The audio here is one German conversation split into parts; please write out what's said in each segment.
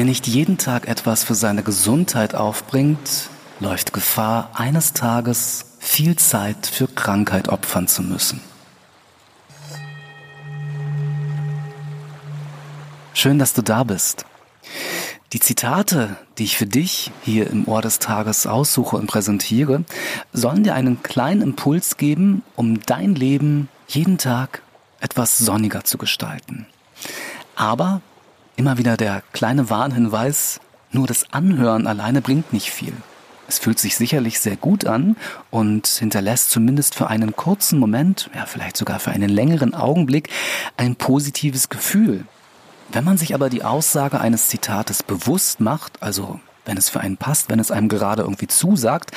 nicht jeden Tag etwas für seine Gesundheit aufbringt, läuft Gefahr, eines Tages viel Zeit für Krankheit opfern zu müssen. Schön, dass du da bist. Die Zitate, die ich für dich hier im Ohr des Tages aussuche und präsentiere, sollen dir einen kleinen Impuls geben, um dein Leben jeden Tag etwas sonniger zu gestalten. Aber immer wieder der kleine Warnhinweis, nur das Anhören alleine bringt nicht viel. Es fühlt sich sicherlich sehr gut an und hinterlässt zumindest für einen kurzen Moment, ja vielleicht sogar für einen längeren Augenblick, ein positives Gefühl. Wenn man sich aber die Aussage eines Zitates bewusst macht, also wenn es für einen passt, wenn es einem gerade irgendwie zusagt,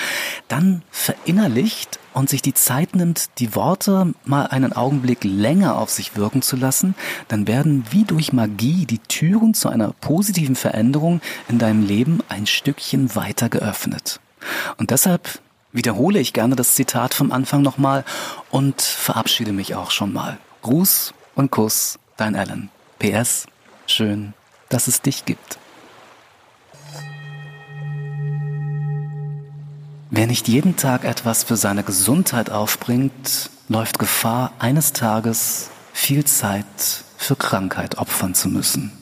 dann verinnerlicht und sich die Zeit nimmt, die Worte mal einen Augenblick länger auf sich wirken zu lassen, dann werden wie durch Magie die Türen zu einer positiven Veränderung in deinem Leben ein Stückchen weiter geöffnet. Und deshalb wiederhole ich gerne das Zitat vom Anfang nochmal und verabschiede mich auch schon mal. Gruß und Kuss, dein Alan. PS, schön, dass es dich gibt. Wer nicht jeden Tag etwas für seine Gesundheit aufbringt, läuft Gefahr, eines Tages viel Zeit für Krankheit opfern zu müssen.